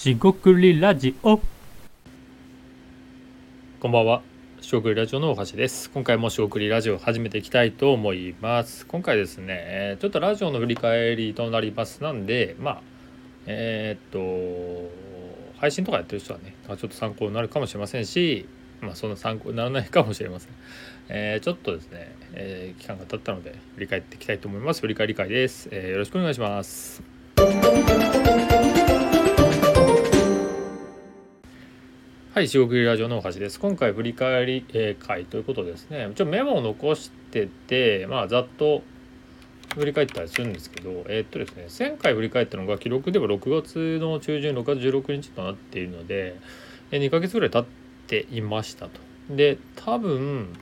しごくりラジオこんばんは。しごくりラジオの大橋です。今回もしごくりラジオ始めていきたいと思います。今回ですね、ちょっとラジオの振り返りとなります。なんで、まあ、えーっと、配信とかやってる人はね、ちょっと参考になるかもしれませんし、まあ、そんな参考にならないかもしれません。えーちょっとですね、えー期間が経ったので、振り返っていきたいと思います。振り返り会です。えーよろしくお願いします。はい、四国ラジオの大橋です。今回振り返り、えー会ということですね。ちょメモを残してて、まあざっと振り返ったりするんですけど、えーっとですね、前回振り返ったのが記録では6月の中旬、6月16日となっているので、えー2ヶ月ぐらい経っていましたと。で、多分、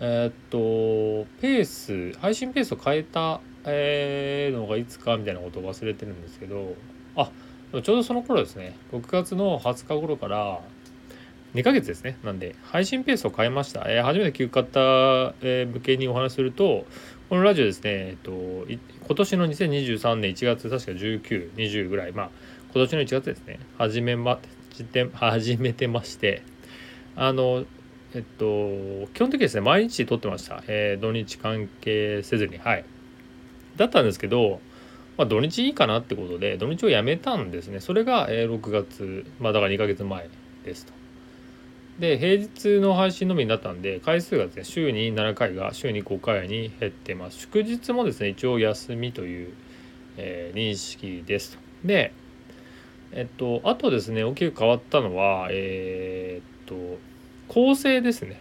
えーっと、ペース、配信ペースを変えた、えーのがいつかみたいなことを忘れてるんですけど、あちょうどその頃ですね6月の20日頃から2ヶ月ですね。なんで配信ペースを変えました、えー初めて聞く方、えー向けにお話するとこのラジオですね、えっと、今年の2023年1月確か1920ぐらいまあ今年の1月ですね。始めまて始めてましてあのえっと基本的にですね毎日撮ってました、えー土日関係せずに。はい。だったんですけどまあ、土日いいかなってことで土日をやめたんですね。それがえー6月まあだから2ヶ月前ですと。で平日の配信のみになったんで回数がですね週に7回が週に5回に減ってます。祝日もですね一応休みという、えー認識ですでえっとあとですね大きく変わったのはえーっと構成ですね。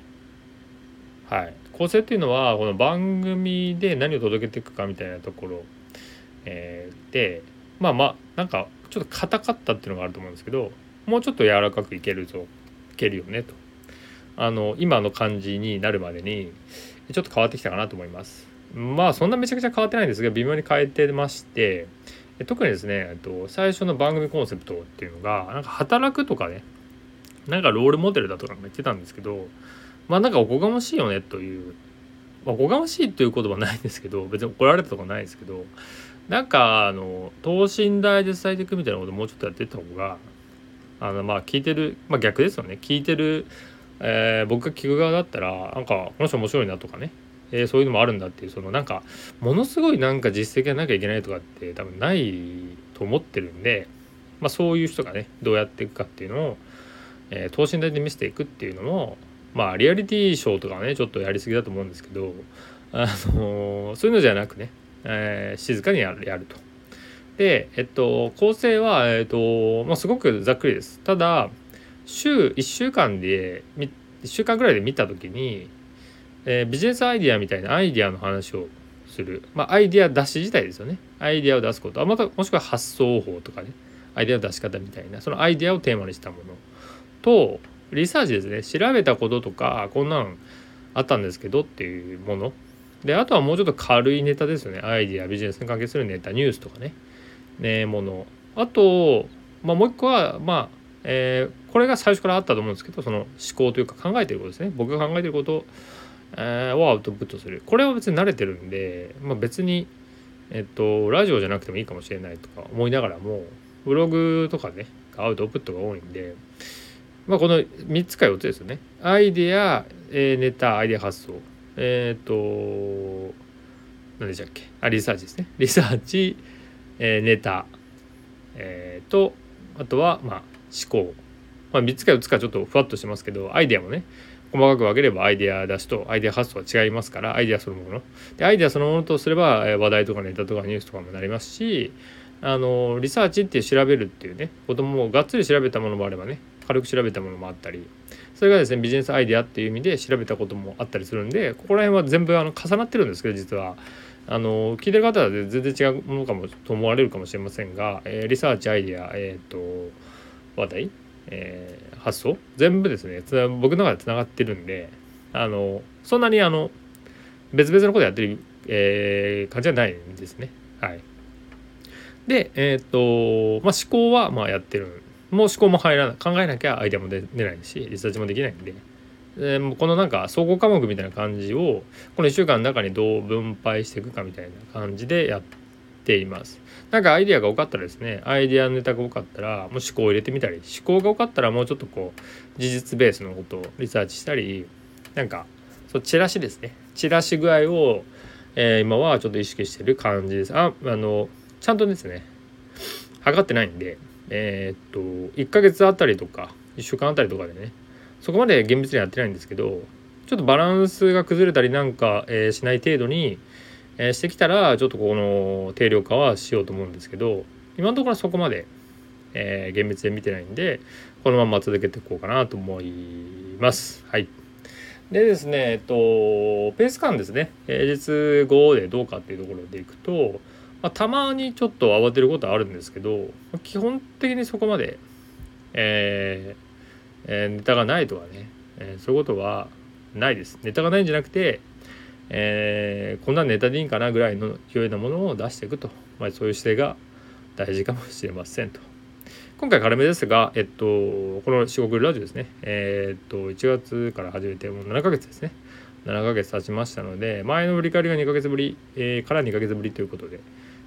はい。構成っていうのはこの番組で何を届けていくかみたいなところえーでまあまあなんかちょっと硬かったっていうのがあると思うんですけどもうちょっと柔らかくいけるぞ。けるよねと。あの今の感じになるまでにちょっと変わってきたかなと思います。まあそんなめちゃくちゃ変わってないんですが微妙に変えてまして特にですねと最初の番組コンセプトっていうのがなんか働くとかねなんかロールモデルだとか言ってたんですけどまあなんかおこがましいよねというまあおこがましいという言葉はないんですけど別に怒られたとかないですけどなんかあの等身大で伝えていくみたいなことをもうちょっとやっていった方があのまあ聞いてるまあ逆ですよね聞いてる、えー僕が聞く側だったらなんかこの人面白いなとかね、えーそういうのもあるんだっていうそのなんかものすごいなんか実績がなきゃいけないとかって多分ないと思ってるんで、まあ、そういう人がねどうやっていくかっていうのを、えー等身大で見せていくっていうのもまあリアリティショーとかねちょっとやりすぎだと思うんですけどあのそういうのじゃなくねえ静かにやると。で、えっと、構成は、えっとまあ、すごくざっくりです。ただ週1週間で1週間ぐらいで見た時に、えービジネスアイディアみたいなアイディアの話をする、まあ、アイディア出し自体ですよね。アイディアを出すこと。あまたもしくは発想法とかね。アイディアの出し方みたいな。そのアイディアをテーマにしたもの。とリサーチですね。調べたこととかこんなんあったんですけどっていうもの。であとはもうちょっと軽いネタですよね。アイディアビジネスに関係するネタニュースとかね。ねもの。あと、まあ、もう一個はまあ、えーこれが最初からあったと思うんですけどその思考というか考えてることですね。僕が考えてること、えーをアウトプットする。これは別に慣れてるんで、まあ、別にえっとラジオじゃなくてもいいかもしれないとか思いながらもブログとかねアウトプットが多いんでまあこの3つか4つですよね。アイデア、えーネタアイデア発想。えっ、と何でしたっけ？あリサーチですね。リサーチ、えーネタ、えーとあとはまあ思考、まあ、3つか4つかちょっとふわっとしますけどアイデアもね細かく分ければアイデア出しとアイデア発想は違いますからアイデアそのもの。でアイデアそのものとすれば話題とかネタとかニュースとかもなりますしあのリサーチって調べるっていうねこともがっつり調べたものもあればね軽く調べたものもあったりそれがですねビジネスアイデアっていう意味で調べたこともあったりするんでここら辺は全部あの重なってるんですけど実は。あの聞いてる方は全然違うものかもと思われるかもしれませんが、えーリサーチアイデアえっ、と話題、えー発想全部ですね。僕の中でつながってるんであのそんなにあの別々のことやってる、えー感じはないんですね。はい。でえっ、とまあ思考はまあやってる。もう思考も入らない考えなきゃアイデアも出ないしリサーチもできないんで。でもうこのなんか総合科目みたいな感じをこの1週間の中にどう分配していくかみたいな感じでやっています。なんかアイデアが多かったらですねアイデアのネタが多かったらもう思考を入れてみたり思考が多かったらもうちょっとこう事実ベースのことをリサーチしたりなんかそうチラシですねチラシ具合を、えー、今はちょっと意識してる感じですああのちゃんとですね測ってないんでえー、っと1ヶ月あたりとか1週間あたりとかでねそこまで厳密にやってないんですけどちょっとバランスが崩れたりなんか、えー、しない程度に、えー、してきたらちょっとこの定量化はしようと思うんですけど今のところそこまで、えー、厳密で見てないんでこのまま続けていこうかなと思います。はいでですね、えっと、ペース感ですね、平日後でどうかっていうところでいくと、まあ、たまにちょっと慌てることはあるんですけど、基本的にそこまで、えーえー、ネタがないとかね、えー、そういうことはないです。ネタがないんじゃなくて、えー、こんなネタでいいんかなぐらいの勢いなものを出していくと、まあ、そういう姿勢が大事かもしれませんと。今回軽めですが、えっと、この四国ラジオですね、えー、っと、1月から始めてもう7ヶ月ですね。7ヶ月経ちましたので、前の振り返りが2ヶ月ぶり、えー、から2ヶ月ぶりということで、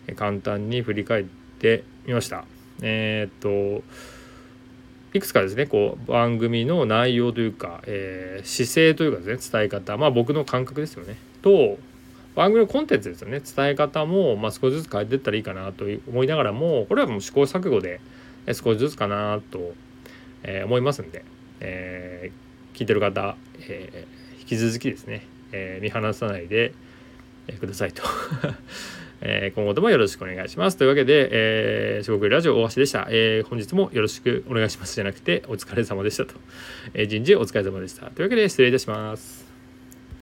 え簡単に振り返ってみました。えー、っと、いくつかですね、こう、番組の内容というか、えー、姿勢というかですね、伝え方、まあ僕の感覚ですよね。と、番組のコンテンツですよね。伝え方も、まあ、少しずつ変えていったらいいかなと思いながらもこれはもう試行錯誤で、少しずつかなと、え思いますんで、えー、聞いてる方、えー、引き続きですね、え、見放さないで、くださいと、え今後ともよろしくお願いします。というわけで、えー、四国ラジオ大橋でした、え本日もよろしくお願いしますじゃなくてお疲れ様でしたと、え人事お疲れ様でした。というわけで失礼いたします。